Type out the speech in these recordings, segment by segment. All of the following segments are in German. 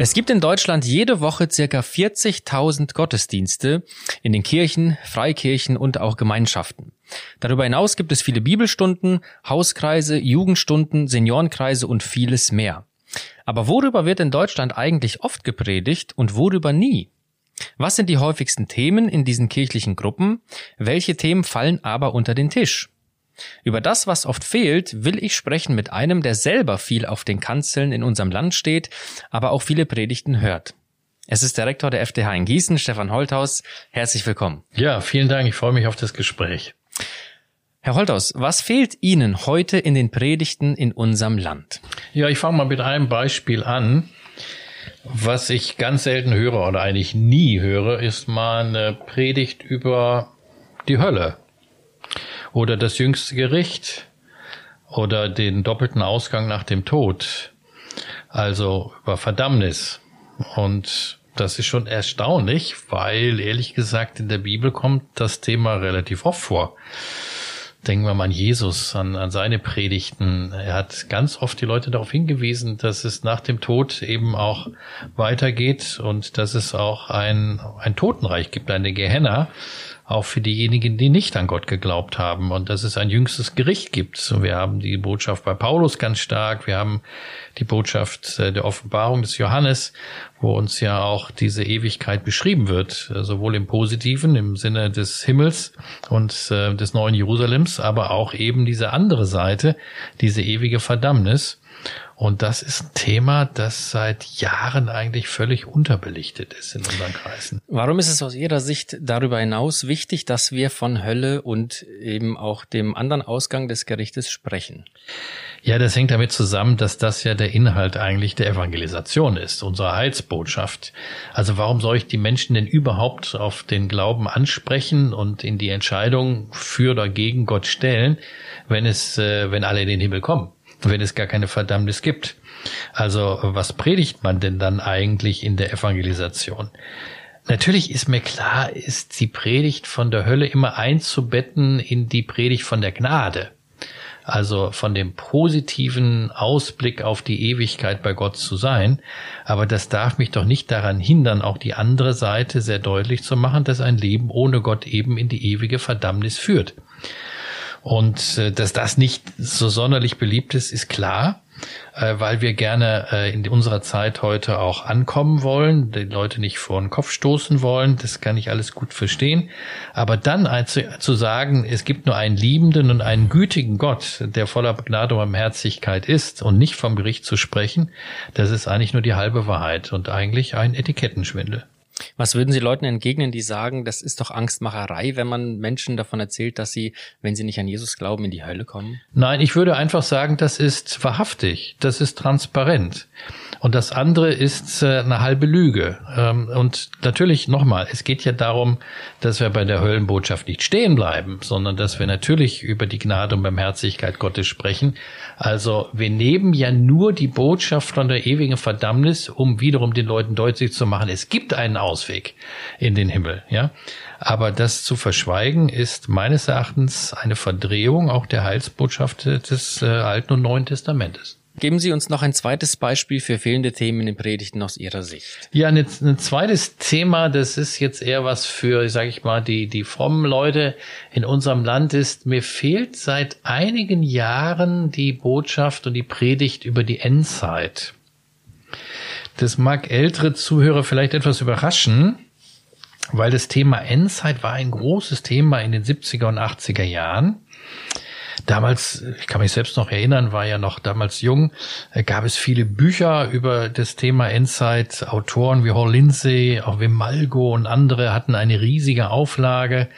Es gibt in Deutschland jede Woche circa 40.000 Gottesdienste in den Kirchen, Freikirchen und auch Gemeinschaften. Darüber hinaus gibt es viele Bibelstunden, Hauskreise, Jugendstunden, Seniorenkreise und vieles mehr. Aber worüber wird in Deutschland eigentlich oft gepredigt und worüber nie? Was sind die häufigsten Themen in diesen kirchlichen Gruppen? Welche Themen fallen aber unter den Tisch? Über das, was oft fehlt, will ich sprechen mit einem, der selber viel auf den Kanzeln in unserem Land steht, aber auch viele Predigten hört. Es ist der Rektor der FDH in Gießen, Stefan Holthaus. Herzlich willkommen. Ja, vielen Dank. Ich freue mich auf das Gespräch. Herr Holthaus, was fehlt Ihnen heute in den Predigten in unserem Land? Ja, ich fange mal mit einem Beispiel an. Was ich ganz selten höre oder eigentlich nie höre, ist mal eine Predigt über die Hölle oder das jüngste Gericht oder den doppelten Ausgang nach dem Tod, also über Verdammnis. Und das ist schon erstaunlich, weil ehrlich gesagt in der Bibel kommt das Thema relativ oft vor. Denken wir mal an Jesus, an, an seine Predigten. Er hat ganz oft die Leute darauf hingewiesen, dass es nach dem Tod eben auch weitergeht und dass es auch ein, ein Totenreich gibt, eine Gehenna, auch für diejenigen, die nicht an Gott geglaubt haben und dass es ein jüngstes Gericht gibt. Wir haben die Botschaft bei Paulus ganz stark, wir haben die Botschaft äh, der Offenbarung des Johannes, wo uns ja auch diese Ewigkeit beschrieben wird, äh, sowohl im positiven, im Sinne des Himmels und äh, des neuen Jerusalems, aber auch eben diese andere Seite, diese ewige Verdammnis. Und das ist ein Thema, das seit Jahren eigentlich völlig unterbelichtet ist in unseren Kreisen. Warum ist es aus Ihrer Sicht darüber hinaus wichtig, dass wir von Hölle und eben auch dem anderen Ausgang des Gerichtes sprechen? Ja, das hängt damit zusammen, dass das ja der Inhalt eigentlich der Evangelisation ist, unserer Heilsbotschaft. Also warum soll ich die Menschen denn überhaupt auf den Glauben ansprechen und in die Entscheidung für oder gegen Gott stellen, wenn es, äh, wenn alle in den Himmel kommen? Wenn es gar keine Verdammnis gibt. Also was predigt man denn dann eigentlich in der Evangelisation? Natürlich ist mir klar, ist die Predigt von der Hölle immer einzubetten in die Predigt von der Gnade. Also von dem positiven Ausblick auf die Ewigkeit bei Gott zu sein. Aber das darf mich doch nicht daran hindern, auch die andere Seite sehr deutlich zu machen, dass ein Leben ohne Gott eben in die ewige Verdammnis führt. Und äh, dass das nicht so sonderlich beliebt ist, ist klar, äh, weil wir gerne äh, in unserer Zeit heute auch ankommen wollen, die Leute nicht vor den Kopf stoßen wollen. Das kann ich alles gut verstehen. Aber dann zu, zu sagen, es gibt nur einen liebenden und einen gütigen Gott, der voller Gnade und Barmherzigkeit ist und nicht vom Gericht zu sprechen, das ist eigentlich nur die halbe Wahrheit und eigentlich ein Etikettenschwindel. Was würden Sie Leuten entgegnen, die sagen, das ist doch Angstmacherei, wenn man Menschen davon erzählt, dass sie, wenn sie nicht an Jesus glauben, in die Hölle kommen? Nein, ich würde einfach sagen, das ist wahrhaftig, das ist transparent. Und das andere ist äh, eine halbe Lüge. Ähm, und natürlich nochmal, es geht ja darum, dass wir bei der Höllenbotschaft nicht stehen bleiben, sondern dass wir natürlich über die Gnade und Barmherzigkeit Gottes sprechen. Also wir nehmen ja nur die Botschaft von der ewigen Verdammnis, um wiederum den Leuten deutlich zu machen, es gibt einen Ausweg in den Himmel. Ja, aber das zu verschweigen ist meines Erachtens eine Verdrehung auch der Heilsbotschaft des äh, Alten und Neuen Testamentes. Geben Sie uns noch ein zweites Beispiel für fehlende Themen in den Predigten aus Ihrer Sicht. Ja, ein, ein zweites Thema, das ist jetzt eher was für, sage ich mal, die, die frommen Leute in unserem Land ist, mir fehlt seit einigen Jahren die Botschaft und die Predigt über die Endzeit. Das mag ältere Zuhörer vielleicht etwas überraschen, weil das Thema Endzeit war ein großes Thema in den 70er und 80er Jahren. Damals, ich kann mich selbst noch erinnern, war ja noch damals jung, äh, gab es viele Bücher über das Thema Endzeit. Autoren wie Hall Lindsay, auch Wim Malgo und andere hatten eine riesige Auflage.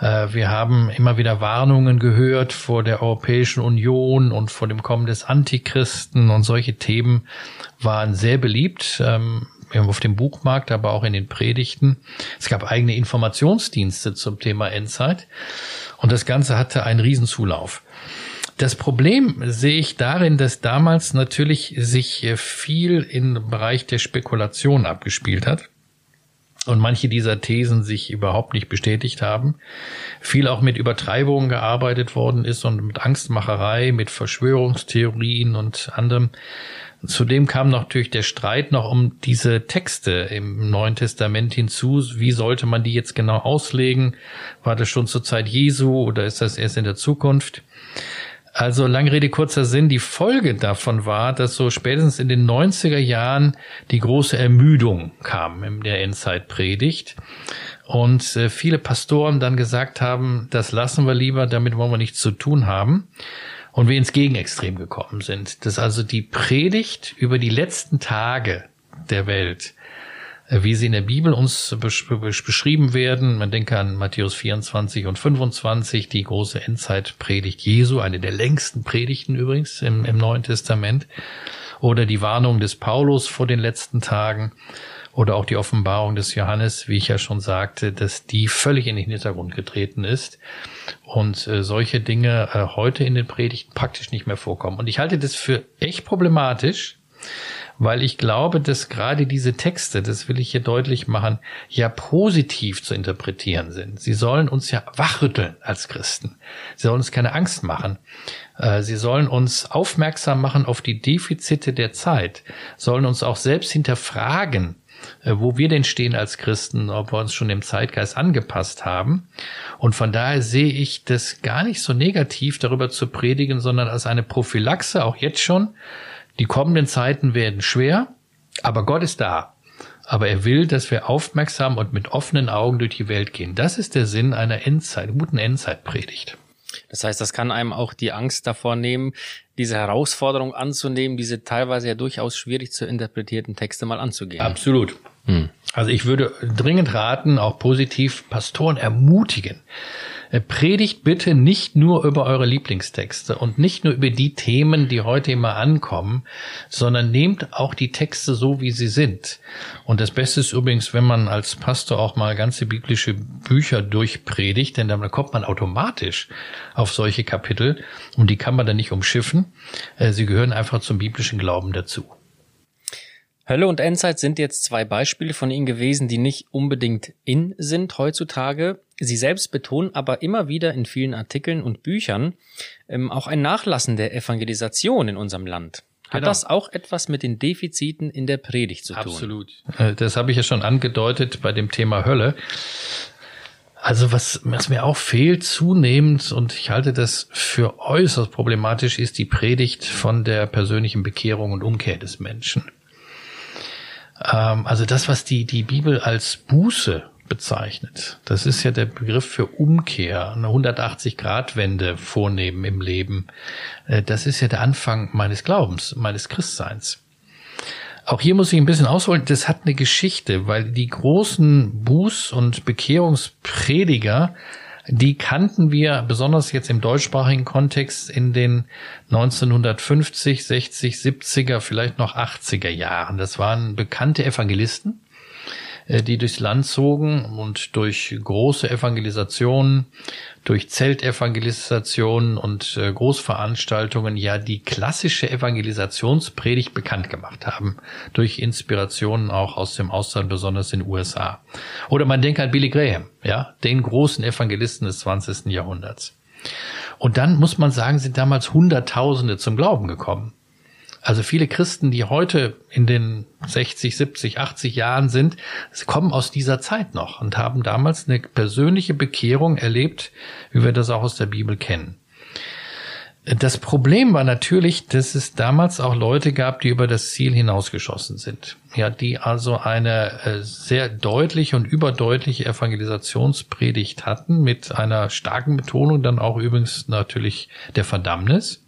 Äh, wir haben immer wieder Warnungen gehört vor der Europäischen Union und vor dem Kommen des Antichristen und solche Themen waren sehr beliebt ähm, auf dem Buchmarkt, aber auch in den Predigten. Es gab eigene Informationsdienste zum Thema Endzeit. Und das Ganze hatte einen Riesenzulauf. Das Problem sehe ich darin, dass damals natürlich sich viel im Bereich der Spekulation abgespielt hat und manche dieser Thesen sich überhaupt nicht bestätigt haben. Viel auch mit Übertreibungen gearbeitet worden ist und mit Angstmacherei, mit Verschwörungstheorien und anderem. Zudem kam natürlich der Streit noch um diese Texte im Neuen Testament hinzu. Wie sollte man die jetzt genau auslegen? War das schon zur Zeit Jesu oder ist das erst in der Zukunft? Also lange Rede, kurzer Sinn. Die Folge davon war, dass so spätestens in den 90er Jahren die große Ermüdung kam in der Endzeitpredigt. Und äh, viele Pastoren dann gesagt haben, das lassen wir lieber, damit wollen wir nichts zu tun haben und wir ins Gegenextrem gekommen sind. Dass also die Predigt über die letzten Tage der Welt, äh, wie sie in der Bibel uns beschrieben werden, man denke an Matthäus 24 und 25, die große Endzeitpredigt Jesu, eine der längsten Predigten übrigens im, im Neuen Testament, oder die Warnung des Paulus vor den letzten Tagen, oder auch die Offenbarung des Johannes, wie ich ja schon sagte, dass die völlig in den Hintergrund getreten ist und äh, solche Dinge äh, heute in den Predigten praktisch nicht mehr vorkommen. Und ich halte das für echt problematisch, weil ich glaube, dass gerade diese Texte, das will ich hier deutlich machen, ja positiv zu interpretieren sind. Sie sollen uns ja wachrütteln als Christen. Sie sollen uns keine Angst machen. Äh, sie sollen uns aufmerksam machen auf die Defizite der Zeit, sollen uns auch selbst hinterfragen, wo wir denn stehen als Christen, ob wir uns schon dem Zeitgeist angepasst haben. Und von daher sehe ich das gar nicht so negativ, darüber zu predigen, sondern als eine Prophylaxe, auch jetzt schon. Die kommenden Zeiten werden schwer, aber Gott ist da. Aber er will, dass wir aufmerksam und mit offenen Augen durch die Welt gehen. Das ist der Sinn einer Endzeit, guten Endzeitpredigt. Das heißt, das kann einem auch die Angst davor nehmen, diese Herausforderung anzunehmen, diese teilweise ja durchaus schwierig zu interpretierten Texte mal anzugehen. Absolut. Hm. Also ich würde dringend raten, auch positiv Pastoren ermutigen, predigt bitte nicht nur über eure Lieblingstexte und nicht nur über die Themen, die heute immer ankommen, sondern nehmt auch die Texte so, wie sie sind. Und das Beste ist übrigens, wenn man als Pastor auch mal ganze biblische Bücher durchpredigt, denn dann kommt man automatisch auf solche Kapitel und die kann man dann nicht umschiffen. Äh, sie gehören einfach zum biblischen Glauben dazu. Hölle und Endzeit sind jetzt zwei Beispiele von Ihnen gewesen, die nicht unbedingt in sind heutzutage. Sie selbst betonen aber immer wieder in vielen Artikeln und Büchern ähm, auch ein Nachlassen der Evangelisation in unserem Land. Hat genau. das auch etwas mit den Defiziten in der Predigt zu tun? Absolut. Äh, das habe ich ja schon angedeutet bei dem Thema Hölle. Also was, was mir auch fehlt zunehmend, und ich halte das für äußerst problematisch, ist die Predigt von der persönlichen Bekehrung und Umkehr des Menschen. Ähm, also das, was die, die Bibel als Buße bezeichnet. Das ist ja der Begriff für Umkehr, eine 180-Grad-Wende vornehmen im Leben. Äh, das ist ja der Anfang meines Glaubens, meines Christseins. Auch hier muss ich ein bisschen ausholen, das hat eine Geschichte, weil die großen Buß- und Bekehrungsprediger die kannten wir besonders jetzt im deutschsprachigen Kontext in den 1950, 60, 70er, vielleicht noch 80er Jahren. Das waren bekannte Evangelisten, die durchs Land zogen und durch große Evangelisationen, durch Zeltevangelisationen und äh, Großveranstaltungen ja die klassische Evangelisationspredigt bekannt gemacht haben. Durch Inspirationen auch aus dem Ausland, besonders in den USA. Oder man denkt an Billy Graham, ja, den großen Evangelisten des 20. Jahrhunderts. Und dann muss man sagen, sind damals Hunderttausende zum Glauben gekommen. Also viele Christen, die heute in den 60, 70, 80 Jahren sind, kommen aus dieser Zeit noch und haben damals eine persönliche Bekehrung erlebt, wie wir das auch aus der Bibel kennen. Das Problem war natürlich, dass es damals auch Leute gab, die über das Ziel hinausgeschossen sind. Ja, die also eine äh, sehr deutliche und überdeutliche Evangelisationspredigt hatten mit einer starken Betonung dann auch übrigens natürlich der Verdammnis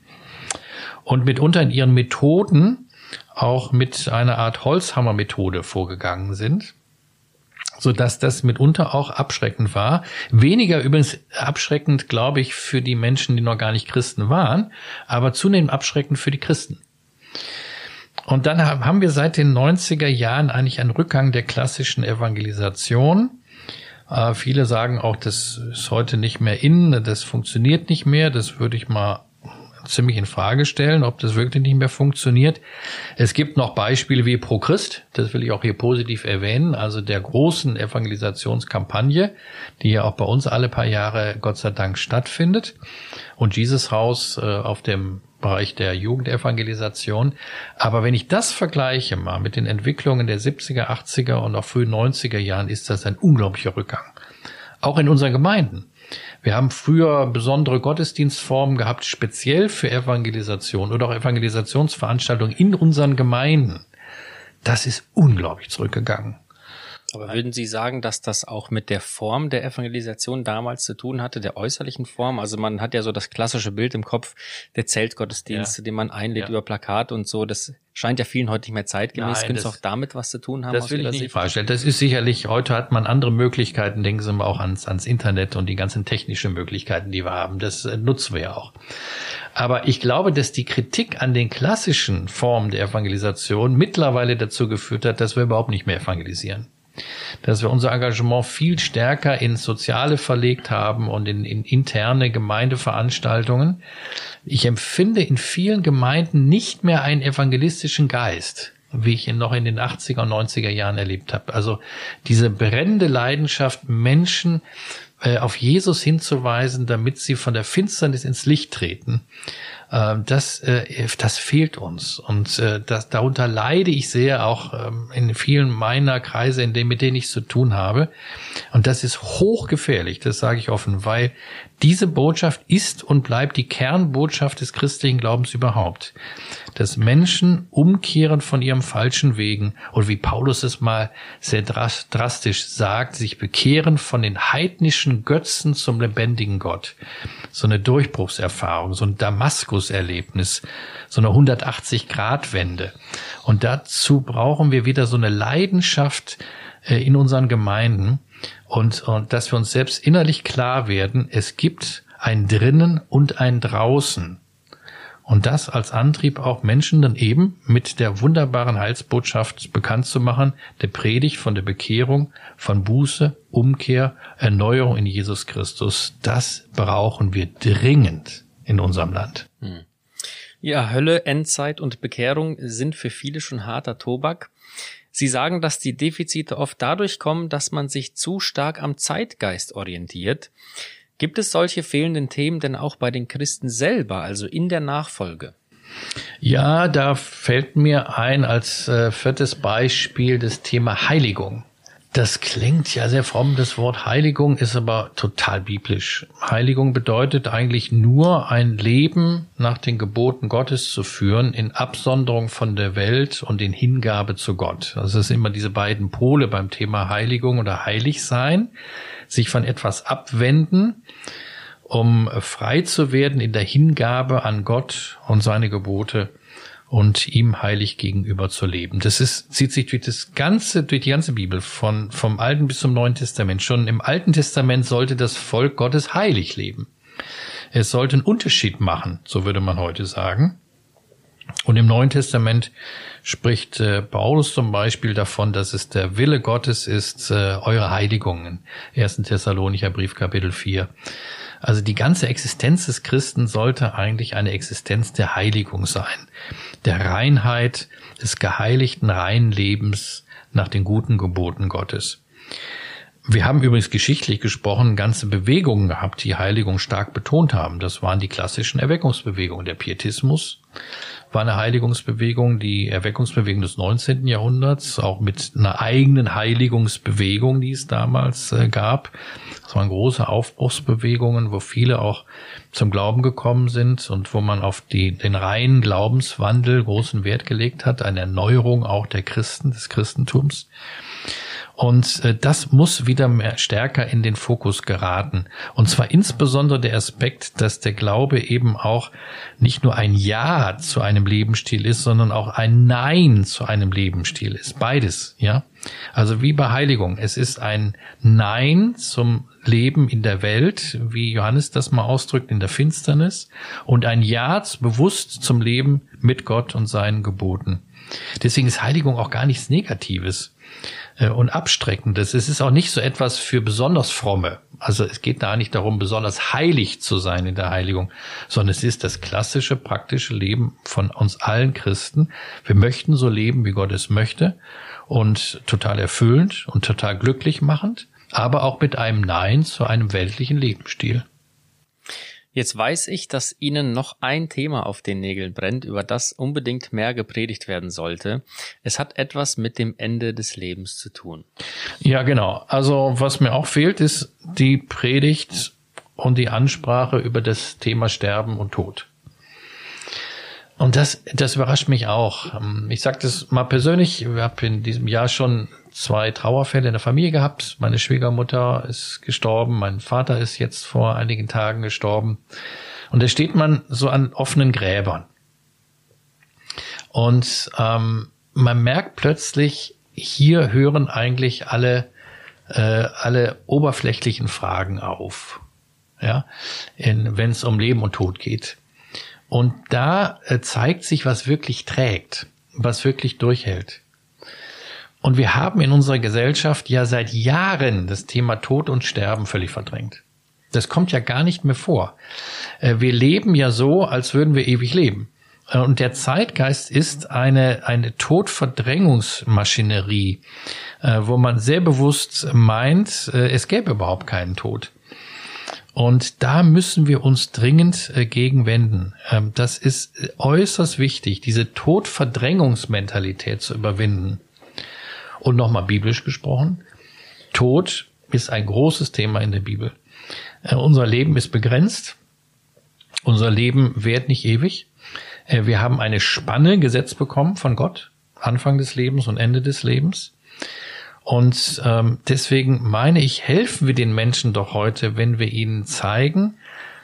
und mitunter in ihren Methoden auch mit einer Art Holzhammer-Methode vorgegangen sind, so dass das mitunter auch abschreckend war. Weniger übrigens abschreckend, glaube ich, für die Menschen, die noch gar nicht Christen waren, aber zunehmend abschreckend für die Christen. Und dann haben wir seit den 90er Jahren eigentlich einen Rückgang der klassischen Evangelisation. Äh, viele sagen auch, das ist heute nicht mehr in, das funktioniert nicht mehr. Das würde ich mal ziemlich in Frage stellen, ob das wirklich nicht mehr funktioniert. Es gibt noch Beispiele wie Pro Christ, das will ich auch hier positiv erwähnen, also der großen Evangelisationskampagne, die ja auch bei uns alle paar Jahre Gott sei Dank stattfindet. Und Jesus Haus äh, auf dem Bereich der Jugendevangelisation. Aber wenn ich das vergleiche mal mit den Entwicklungen der 70er, 80er und auch frühen 90er Jahren, ist das ein unglaublicher Rückgang. Auch in unseren Gemeinden. Wir haben früher besondere Gottesdienstformen gehabt, speziell für Evangelisation oder auch Evangelisationsveranstaltungen in unseren Gemeinden. Das ist unglaublich zurückgegangen. Aber würden Sie sagen, dass das auch mit der Form der Evangelisation damals zu tun hatte, der äußerlichen Form? Also man hat ja so das klassische Bild im Kopf der Zeltgottesdienste, ja. den man einlädt ja. über Plakat und so. Das scheint ja vielen heute nicht mehr zeitgemäß. Könnte es auch damit was zu tun haben? Das will ich nicht vorstellen. Das ist sicherlich, heute hat man andere Möglichkeiten. Denken Sie mal auch ans, ans Internet und die ganzen technischen Möglichkeiten, die wir haben. Das äh, nutzen wir ja auch. Aber ich glaube, dass die Kritik an den klassischen Formen der Evangelisation mittlerweile dazu geführt hat, dass wir überhaupt nicht mehr evangelisieren dass wir unser Engagement viel stärker ins Soziale verlegt haben und in, in interne Gemeindeveranstaltungen. Ich empfinde in vielen Gemeinden nicht mehr einen evangelistischen Geist wie ich ihn noch in den 80er und 90er Jahren erlebt habe. Also diese brennende Leidenschaft, Menschen äh, auf Jesus hinzuweisen, damit sie von der Finsternis ins Licht treten. Ähm, das, äh, das fehlt uns. Und äh, das, darunter leide ich sehr, auch ähm, in vielen meiner Kreise, in denen, mit denen ich zu tun habe. Und das ist hochgefährlich, das sage ich offen, weil diese Botschaft ist und bleibt die Kernbotschaft des christlichen Glaubens überhaupt. Dass Menschen umkehren von ihrem falschen Wegen und wie Paulus es mal sehr drastisch sagt, sich bekehren von den heidnischen Götzen zum lebendigen Gott. So eine Durchbruchserfahrung, so ein Damaskus-Erlebnis, so eine 180-Grad-Wende. Und dazu brauchen wir wieder so eine Leidenschaft äh, in unseren Gemeinden, und, und dass wir uns selbst innerlich klar werden, es gibt ein drinnen und ein draußen. Und das als Antrieb auch Menschen dann eben mit der wunderbaren Heilsbotschaft bekannt zu machen, der Predigt von der Bekehrung, von Buße, Umkehr, Erneuerung in Jesus Christus. Das brauchen wir dringend in unserem Land. Hm. Ja, Hölle, Endzeit und Bekehrung sind für viele schon harter Tobak. Sie sagen, dass die Defizite oft dadurch kommen, dass man sich zu stark am Zeitgeist orientiert. Gibt es solche fehlenden Themen denn auch bei den Christen selber, also in der Nachfolge? Ja, da fällt mir ein als äh, viertes Beispiel das Thema Heiligung. Das klingt ja sehr fromm, das Wort Heiligung ist aber total biblisch. Heiligung bedeutet eigentlich nur ein Leben nach den Geboten Gottes zu führen, in Absonderung von der Welt und in Hingabe zu Gott. Das ist immer diese beiden Pole beim Thema Heiligung oder Heiligsein. Sich von etwas abwenden, um frei zu werden in der Hingabe an Gott und seine Gebote und ihm heilig gegenüber zu leben. Das ist, zieht sich durch das ganze, durch die ganze Bibel, von, vom Alten bis zum Neuen Testament. Schon im Alten Testament sollte das Volk Gottes heilig leben. Es sollte einen Unterschied machen, so würde man heute sagen. Und im Neuen Testament spricht äh, Paulus zum Beispiel davon, dass es der Wille Gottes ist, äh, eure Heiligungen. 1. Thessalonicher Brief Kapitel 4. Also die ganze Existenz des Christen sollte eigentlich eine Existenz der Heiligung sein, der Reinheit, des geheiligten reinen Lebens nach den guten Geboten Gottes. Wir haben übrigens geschichtlich gesprochen ganze Bewegungen gehabt, die Heiligung stark betont haben. Das waren die klassischen Erweckungsbewegungen. Der Pietismus war eine Heiligungsbewegung, die Erweckungsbewegung des 19. Jahrhunderts, auch mit einer eigenen Heiligungsbewegung, die es damals äh, gab. Das waren große Aufbruchsbewegungen, wo viele auch zum Glauben gekommen sind und wo man auf die, den reinen Glaubenswandel großen Wert gelegt hat, eine Erneuerung auch der Christen, des Christentums. Und äh, das muss wieder mehr stärker in den Fokus geraten. Und zwar insbesondere der Aspekt, dass der Glaube eben auch nicht nur ein Ja zu einem Lebensstil ist, sondern auch ein Nein zu einem Lebensstil ist. Beides, ja. Also wie bei Heiligung. Es ist ein Nein zum Leben in der Welt, wie Johannes das mal ausdrückt, in der Finsternis, und ein Ja bewusst zum Leben mit Gott und seinen Geboten. Deswegen ist Heiligung auch gar nichts Negatives. Äh, und Abstreckendes. Es ist auch nicht so etwas für besonders fromme. Also es geht da nicht darum, besonders heilig zu sein in der Heiligung, sondern es ist das klassische, praktische Leben von uns allen Christen. Wir möchten so leben, wie Gott es möchte und total erfüllend und total glücklich machend, aber auch mit einem Nein zu einem weltlichen Lebensstil. Jetzt weiß ich, dass Ihnen noch ein Thema auf den Nägeln brennt, über das unbedingt mehr gepredigt werden sollte. Es hat etwas mit dem Ende des Lebens zu tun. Ja, genau. Also was mir auch fehlt, ist die Predigt und die Ansprache über das Thema Sterben und Tod. Und das, das überrascht mich auch. Ich sage das mal persönlich, ich habe in diesem Jahr schon zwei Trauerfälle in der Familie gehabt. Meine Schwiegermutter ist gestorben, mein Vater ist jetzt vor einigen Tagen gestorben. Und da steht man so an offenen Gräbern. Und ähm, man merkt plötzlich, hier hören eigentlich alle, äh, alle oberflächlichen Fragen auf. Ja, wenn es um Leben und Tod geht. Und da äh, zeigt sich, was wirklich trägt, was wirklich durchhält. Und wir haben in unserer Gesellschaft ja seit Jahren das Thema Tod und Sterben völlig verdrängt. Das kommt ja gar nicht mehr vor. Äh, wir leben ja so, als würden wir ewig leben. Äh, und der Zeitgeist ist eine, eine Todverdrängungsmaschinerie, wo man sehr bewusst meint, es gäbe überhaupt keinen Tod. Und da müssen wir uns dringend gegen wenden. Ähm, das ist äußerst wichtig, diese Todverdrängungsmentalität zu überwinden. Und nochmal biblisch gesprochen, Tod ist ein großes Thema in der Bibel. Äh, unser Leben ist begrenzt. Unser Leben währt nicht ewig. Äh, wir haben eine Spanne gesetzt bekommen von Gott, Anfang des Lebens und Ende des Lebens. Und ähm, deswegen meine ich, helfen wir den Menschen doch heute, wenn wir ihnen zeigen,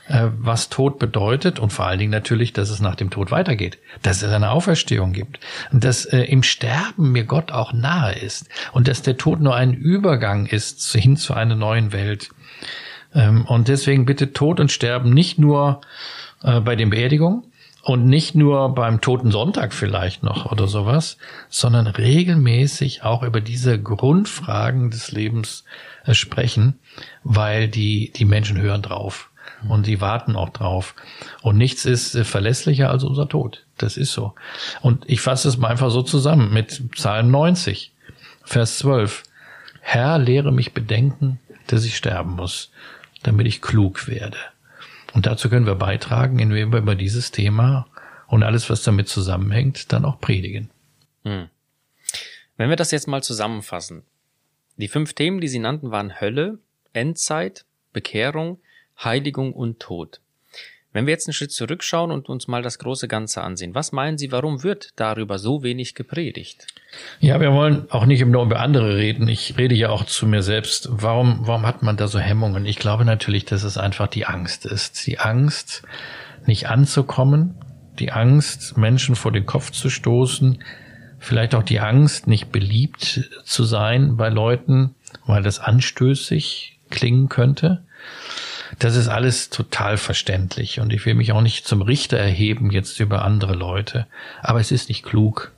äh, was Tod bedeutet und vor allen Dingen natürlich, dass es nach dem Tod weitergeht, dass es eine Auferstehung gibt und dass äh, im Sterben mir Gott auch nahe ist und dass der Tod nur ein Übergang ist hin zu einer neuen Welt. Ähm, und deswegen bitte Tod und Sterben nicht nur äh, bei den Beerdigungen, und nicht nur beim Toten Sonntag vielleicht noch oder sowas, sondern regelmäßig auch über diese Grundfragen des Lebens äh, sprechen, weil die, die Menschen hören drauf und die warten auch drauf. Und nichts ist äh, verlässlicher als unser Tod. Das ist so. Und ich fasse es mal einfach so zusammen mit Psalm 90, Vers 12. Herr, lehre mich bedenken, dass ich sterben muss, damit ich klug werde. Und dazu können wir beitragen, indem wir über dieses Thema und alles, was damit zusammenhängt, dann auch predigen. Hm. Wenn wir das jetzt mal zusammenfassen. Die fünf Themen, die Sie nannten, waren Hölle, Endzeit, Bekehrung, Heiligung und Tod. Wenn wir jetzt einen Schritt zurückschauen und uns mal das große Ganze ansehen, was meinen Sie, warum wird darüber so wenig gepredigt? Ja, wir wollen auch nicht nur über andere reden. Ich rede ja auch zu mir selbst. Warum, warum hat man da so Hemmungen? Ich glaube natürlich, dass es einfach die Angst ist. Die Angst, nicht anzukommen, die Angst, Menschen vor den Kopf zu stoßen, vielleicht auch die Angst, nicht beliebt zu sein bei Leuten, weil das anstößig klingen könnte. Das ist alles total verständlich und ich will mich auch nicht zum Richter erheben jetzt über andere Leute, aber es ist nicht klug.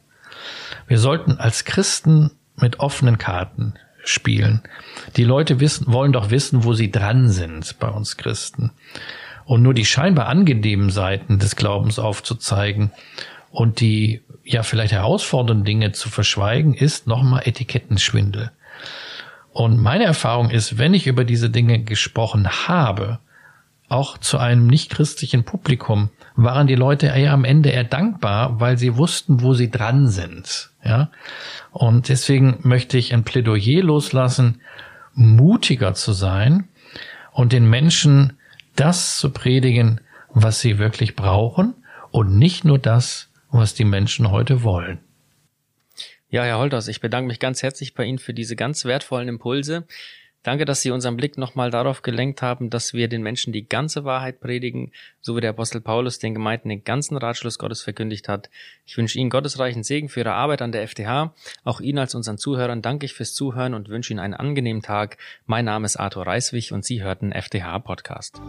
Wir sollten als Christen mit offenen Karten spielen. Die Leute wissen, wollen doch wissen, wo sie dran sind bei uns Christen. Und nur die scheinbar angenehmen Seiten des Glaubens aufzuzeigen und die ja vielleicht herausfordernden Dinge zu verschweigen, ist nochmal Etikettenschwindel. Und meine Erfahrung ist, wenn ich über diese Dinge gesprochen habe, auch zu einem nichtchristlichen Publikum, waren die Leute eher am Ende eher dankbar, weil sie wussten, wo sie dran sind. Ja? Und deswegen möchte ich ein Plädoyer loslassen, mutiger zu sein und den Menschen das zu predigen, was sie wirklich brauchen und nicht nur das, was die Menschen heute wollen. Ja, Herr Holters, ich bedanke mich ganz herzlich bei Ihnen für diese ganz wertvollen Impulse. Danke, dass Sie unseren Blick nochmal darauf gelenkt haben, dass wir den Menschen die ganze Wahrheit predigen, so wie der Apostel Paulus den Gemeinden den ganzen Ratschluss Gottes verkündigt hat. Ich wünsche Ihnen gottesreichen Segen für Ihre Arbeit an der FTH. Auch Ihnen als unseren Zuhörern danke ich fürs Zuhören und wünsche Ihnen einen angenehmen Tag. Mein Name ist Arthur Reiswig und Sie hörten FTH Podcast.